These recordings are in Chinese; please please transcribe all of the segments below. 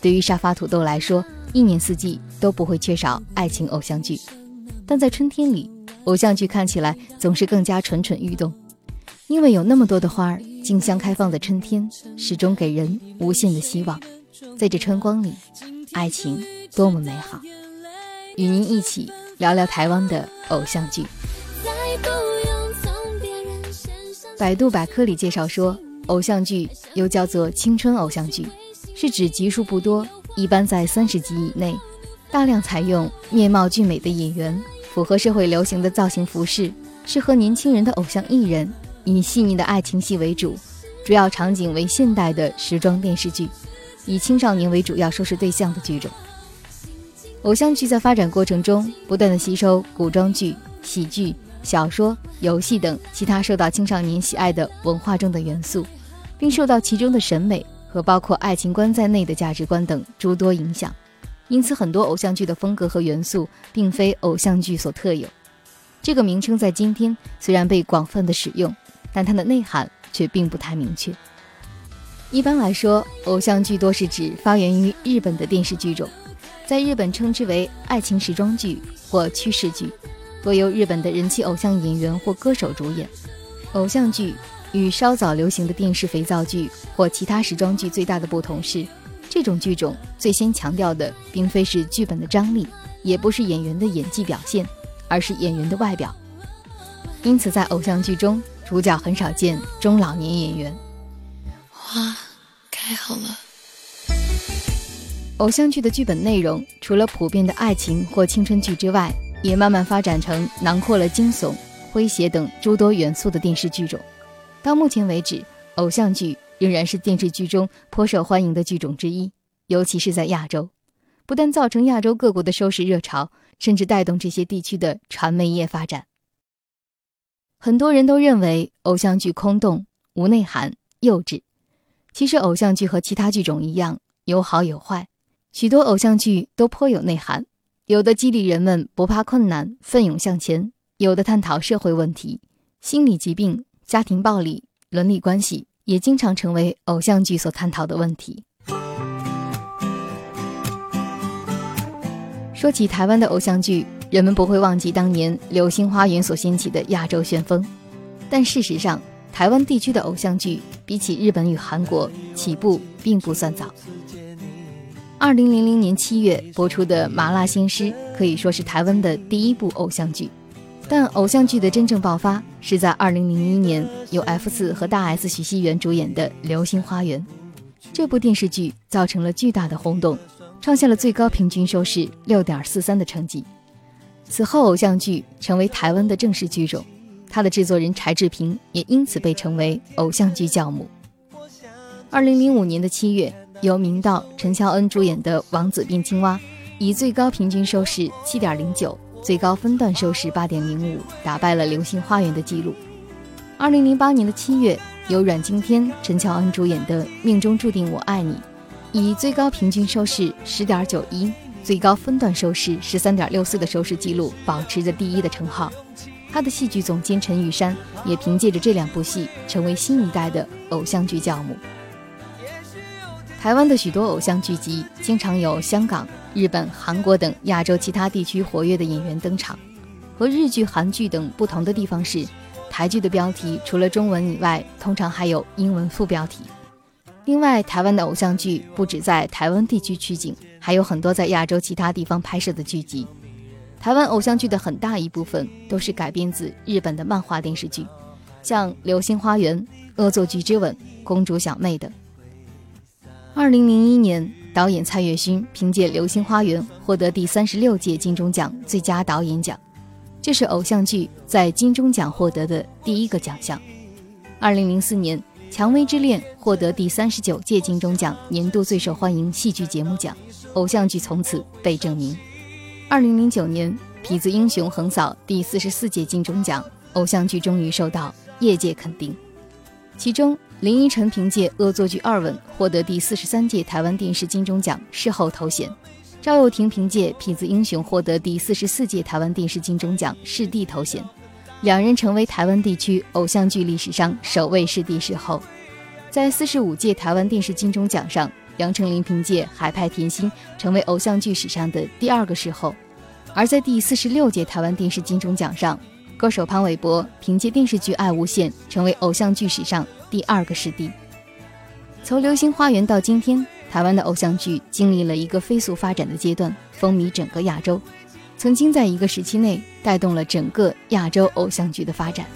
对于沙发土豆来说，一年四季都不会缺少爱情偶像剧，但在春天里，偶像剧看起来总是更加蠢蠢欲动，因为有那么多的花儿竞相开放的春天，始终给人无限的希望。在这春光里，爱情多么美好！与您一起聊聊台湾的偶像剧。百度百科里介绍说，偶像剧又叫做青春偶像剧。是指集数不多，一般在三十集以内，大量采用面貌俊美的演员，符合社会流行的造型服饰，适合年轻人的偶像艺人，以细腻的爱情戏为主，主要场景为现代的时装电视剧，以青少年为主要收视对象的剧种。偶像剧在发展过程中，不断的吸收古装剧、喜剧、小说、游戏等其他受到青少年喜爱的文化中的元素，并受到其中的审美。和包括爱情观在内的价值观等诸多影响，因此很多偶像剧的风格和元素并非偶像剧所特有。这个名称在今天虽然被广泛的使用，但它的内涵却并不太明确。一般来说，偶像剧多是指发源于日本的电视剧种，在日本称之为爱情时装剧或趋势剧，多由日本的人气偶像演员或歌手主演。偶像剧。与稍早流行的电视肥皂剧或其他时装剧最大的不同是，这种剧种最先强调的并非是剧本的张力，也不是演员的演技表现，而是演员的外表。因此，在偶像剧中，主角很少见中老年演员。花开好了。偶像剧的剧本内容，除了普遍的爱情或青春剧之外，也慢慢发展成囊括了惊悚、诙谐等诸多元素的电视剧种。到目前为止，偶像剧仍然是电视剧中颇受欢迎的剧种之一，尤其是在亚洲，不但造成亚洲各国的收视热潮，甚至带动这些地区的传媒业发展。很多人都认为偶像剧空洞、无内涵、幼稚。其实，偶像剧和其他剧种一样，有好有坏。许多偶像剧都颇有内涵，有的激励人们不怕困难、奋勇向前，有的探讨社会问题、心理疾病。家庭暴力、伦理关系也经常成为偶像剧所探讨的问题。说起台湾的偶像剧，人们不会忘记当年《流星花园》所掀起的亚洲旋风。但事实上，台湾地区的偶像剧比起日本与韩国起步并不算早。二零零零年七月播出的《麻辣鲜师》可以说是台湾的第一部偶像剧。但偶像剧的真正爆发是在二零零一年，由 F 四和大 S 许熙媛主演的《流星花园》这部电视剧造成了巨大的轰动，创下了最高平均收视六点四三的成绩。此后，偶像剧成为台湾的正式剧种，它的制作人柴智屏也因此被称为偶像剧教母。二零零五年的七月，由明道、陈乔恩主演的《王子变青蛙》以最高平均收视七点零九。最高分段收视八点零五，打败了《流星花园》的记录。二零零八年的七月，由阮经天、陈乔恩主演的《命中注定我爱你》，以最高平均收视十点九一、最高分段收视十三点六四的收视记录，保持着第一的称号。他的戏剧总监陈玉珊也凭借着这两部戏，成为新一代的偶像剧教母。台湾的许多偶像剧集经常有香港、日本、韩国等亚洲其他地区活跃的演员登场。和日剧、韩剧等不同的地方是，台剧的标题除了中文以外，通常还有英文副标题。另外，台湾的偶像剧不止在台湾地区取景，还有很多在亚洲其他地方拍摄的剧集。台湾偶像剧的很大一部分都是改编自日本的漫画电视剧，像《流星花园》《恶作剧之吻》《公主小妹》等。二零零一年，导演蔡岳勋凭借《流星花园》获得第三十六届金钟奖最佳导演奖。这是偶像剧在金钟奖获得的第一个奖项。二零零四年，《蔷薇之恋》获得第三十九届金钟奖年度最受欢迎戏剧节目奖，偶像剧从此被证明。二零零九年，《痞子英雄》横扫第四十四届金钟奖，偶像剧终于受到业界肯定。其中，林依晨凭借《恶作剧二吻》获得第四十三届台湾电视金钟奖视后头衔。赵又廷凭借《痞子英雄》获得第四十四届台湾电视金钟奖视帝头衔，两人成为台湾地区偶像剧历史上首位视帝视后。在四十五届台湾电视金钟奖上，杨丞琳凭借《海派甜心》成为偶像剧史上的第二个视后；而在第四十六届台湾电视金钟奖上，歌手潘玮柏凭借电视剧《爱无限》成为偶像剧史上第二个视帝。从《流星花园》到今天。台湾的偶像剧经历了一个飞速发展的阶段，风靡整个亚洲，曾经在一个时期内带动了整个亚洲偶像剧的发展。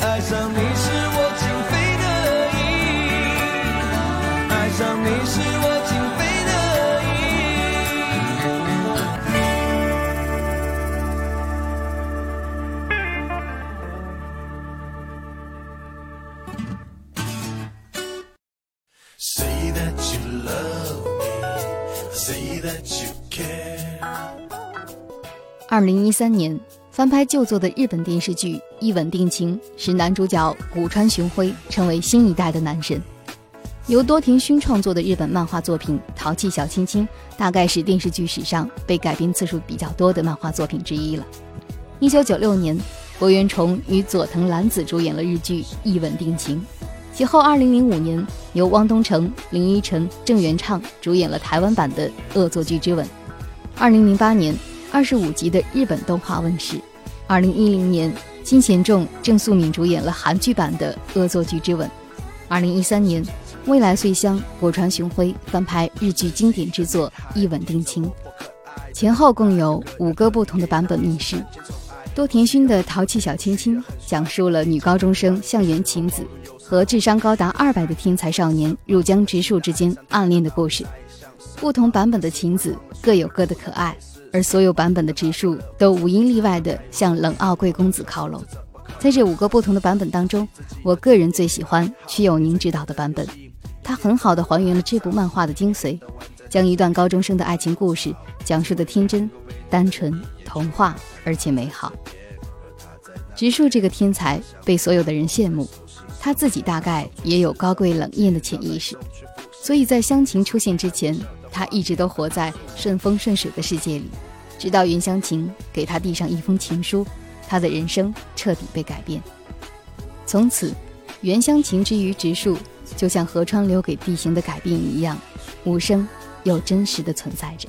爱上你是 Say that you love me, say that you，care.。二零一三年翻拍旧作的日本电视剧《一吻定情》，使男主角古川雄辉成为新一代的男神。由多田薰创作的日本漫画作品《淘气小亲亲》，大概是电视剧史上被改编次数比较多的漫画作品之一了。一九九六年，柏原崇与佐藤蓝子主演了日剧《一吻定情》，其后二零零五年，由汪东城、林依晨、郑元畅主演了台湾版的《恶作剧之吻》。二零零八年。二十五集的日本动画问世。二零一零年，金贤重、郑素敏主演了韩剧版的《恶作剧之吻》。二零一三年，未来穗香、果川雄辉翻拍日剧经典之作《一吻定情》，前后共有五个不同的版本面世。多田薰的《淘气小亲亲》讲述了女高中生向原晴子和智商高达二百的天才少年入江直树之间暗恋的故事。不同版本的晴子各有各的可爱。而所有版本的直树都无一例外的向冷傲贵公子靠拢。在这五个不同的版本当中，我个人最喜欢曲友宁执导的版本，他很好的还原了这部漫画的精髓，将一段高中生的爱情故事讲述的天真、单纯、童话，而且美好。直树这个天才被所有的人羡慕，他自己大概也有高贵冷艳的潜意识，所以在湘琴出现之前。他一直都活在顺风顺水的世界里，直到袁湘琴给他递上一封情书，他的人生彻底被改变。从此，袁湘琴之于植树，就像河川留给地形的改变一样，无声又真实的存在着。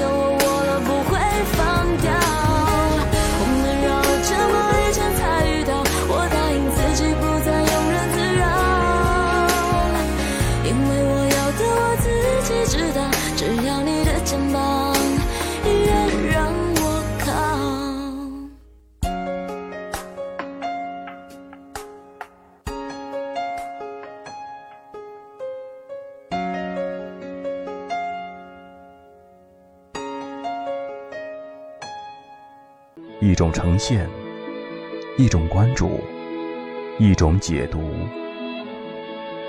了，一种呈现，一种关注，一种解读，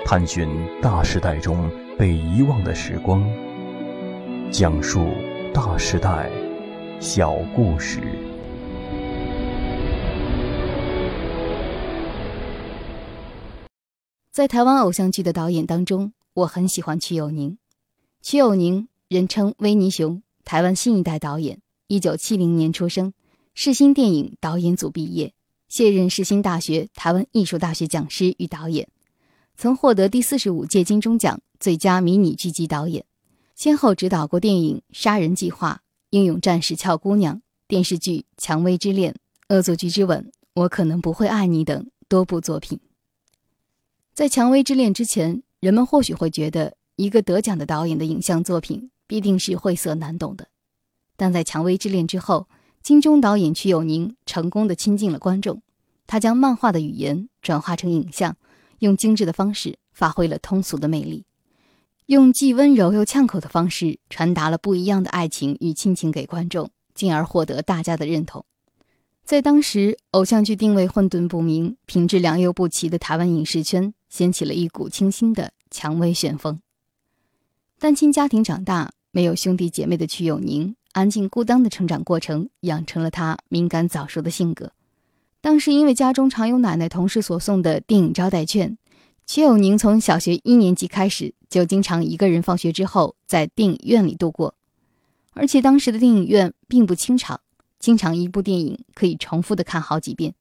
探寻大时代中被遗忘的时光，讲述大时代小故事。在台湾偶像剧的导演当中，我很喜欢瞿友宁。瞿友宁人称“威尼熊”，台湾新一代导演，一九七零年出生，世新电影导演组毕业，现任世新大学台湾艺术大学讲师与导演，曾获得第四十五届金钟奖最佳迷你剧集导演，先后执导过电影《杀人计划》《英勇战士俏姑娘》、电视剧《蔷薇之恋》《恶作剧之吻》《我可能不会爱你》等多部作品。在《蔷薇之恋》之前，人们或许会觉得一个得奖的导演的影像作品必定是晦涩难懂的，但在《蔷薇之恋》之后，金钟导演瞿友宁成功的亲近了观众，他将漫画的语言转化成影像，用精致的方式发挥了通俗的魅力，用既温柔又呛口的方式传达了不一样的爱情与亲情给观众，进而获得大家的认同。在当时偶像剧定位混沌不明、品质良莠不齐的台湾影视圈，掀起了一股清新的蔷薇旋风。单亲家庭长大，没有兄弟姐妹的瞿友宁，安静孤单的成长过程，养成了他敏感早熟的性格。当时因为家中常有奶奶同事所送的电影招待券，瞿友宁从小学一年级开始，就经常一个人放学之后在电影院里度过，而且当时的电影院并不清场。经常一部电影可以重复的看好几遍，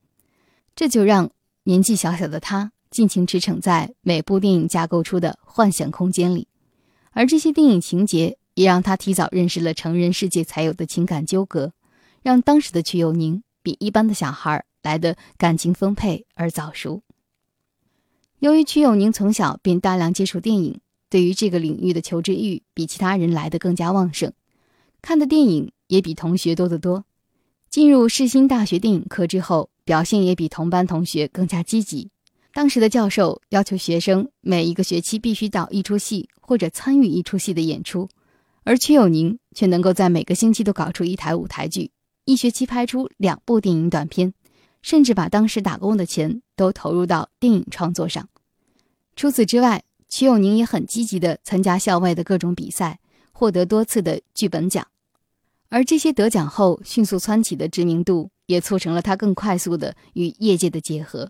这就让年纪小小的他尽情驰骋在每部电影架构出的幻想空间里，而这些电影情节也让他提早认识了成人世界才有的情感纠葛，让当时的瞿友宁比一般的小孩来的感情丰沛而早熟。由于瞿友宁从小便大量接触电影，对于这个领域的求知欲比其他人来的更加旺盛，看的电影也比同学多得多。进入世新大学电影科之后，表现也比同班同学更加积极。当时的教授要求学生每一个学期必须导一出戏或者参与一出戏的演出，而曲友宁却能够在每个星期都搞出一台舞台剧，一学期拍出两部电影短片，甚至把当时打工的钱都投入到电影创作上。除此之外，曲友宁也很积极地参加校外的各种比赛，获得多次的剧本奖。而这些得奖后迅速蹿起的知名度，也促成了他更快速的与业界的结合。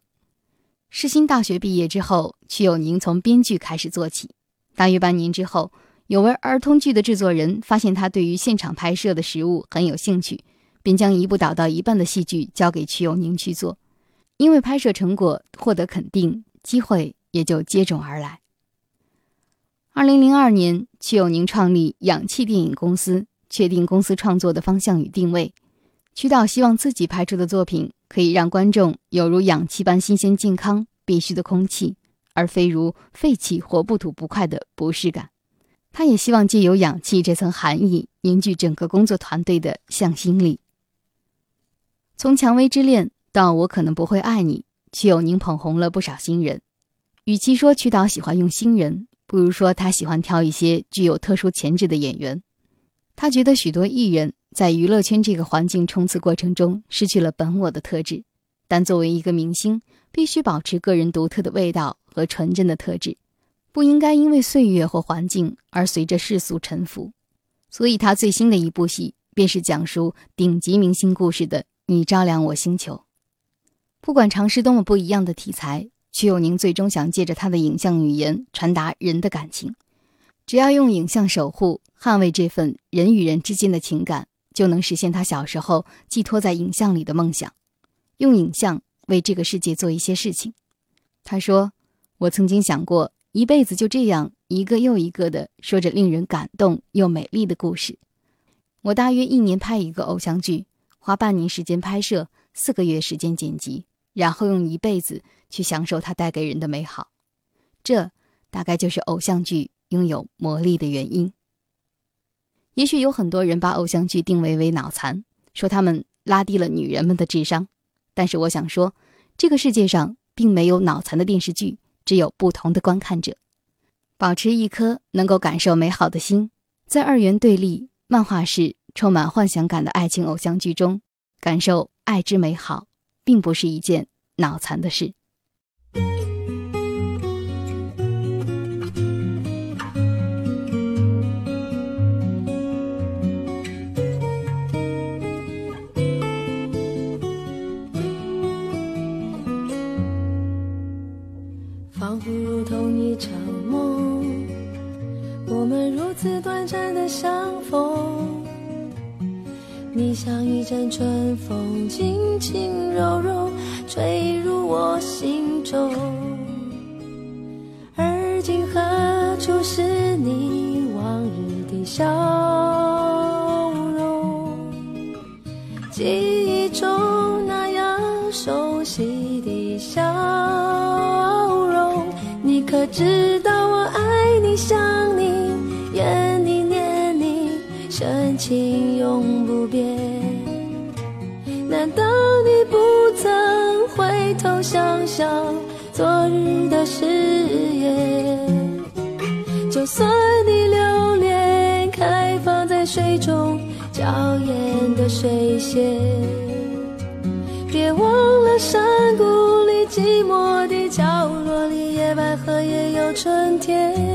世新大学毕业之后，曲友宁从编剧开始做起。大约半年之后，有位儿童剧的制作人发现他对于现场拍摄的食物很有兴趣，便将一部导到一半的戏剧交给曲友宁去做。因为拍摄成果获得肯定，机会也就接踵而来。二零零二年，曲友宁创立氧气电影公司。确定公司创作的方向与定位，曲导希望自己拍出的作品可以让观众有如氧气般新鲜健康必须的空气，而非如废气或不吐不快的不适感。他也希望借由氧气这层含义，凝聚整个工作团队的向心力。从《蔷薇之恋》到《我可能不会爱你》，曲友宁捧红了不少新人。与其说曲导喜欢用新人，不如说他喜欢挑一些具有特殊潜质的演员。他觉得许多艺人在娱乐圈这个环境冲刺过程中失去了本我的特质，但作为一个明星，必须保持个人独特的味道和纯真的特质，不应该因为岁月或环境而随着世俗沉浮。所以，他最新的一部戏便是讲述顶级明星故事的《你照亮我星球》。不管尝试多么不一样的题材，曲友宁最终想借着他的影像语言传达人的感情。只要用影像守护、捍卫这份人与人之间的情感，就能实现他小时候寄托在影像里的梦想。用影像为这个世界做一些事情。他说：“我曾经想过，一辈子就这样一个又一个的说着令人感动又美丽的故事。我大约一年拍一个偶像剧，花半年时间拍摄，四个月时间剪辑，然后用一辈子去享受它带给人的美好。这大概就是偶像剧。”拥有魔力的原因，也许有很多人把偶像剧定位为脑残，说他们拉低了女人们的智商。但是我想说，这个世界上并没有脑残的电视剧，只有不同的观看者。保持一颗能够感受美好的心，在二元对立、漫画式、充满幻想感的爱情偶像剧中，感受爱之美好，并不是一件脑残的事。记忆中那样熟悉的笑容，你可知道我爱你，想你怨你念你深。情永不变，难道你不曾回头想想昨日的誓言？就算你留恋开放在水中耀眼的水仙，别忘了山谷里寂寞的角落里，野百合也有春天。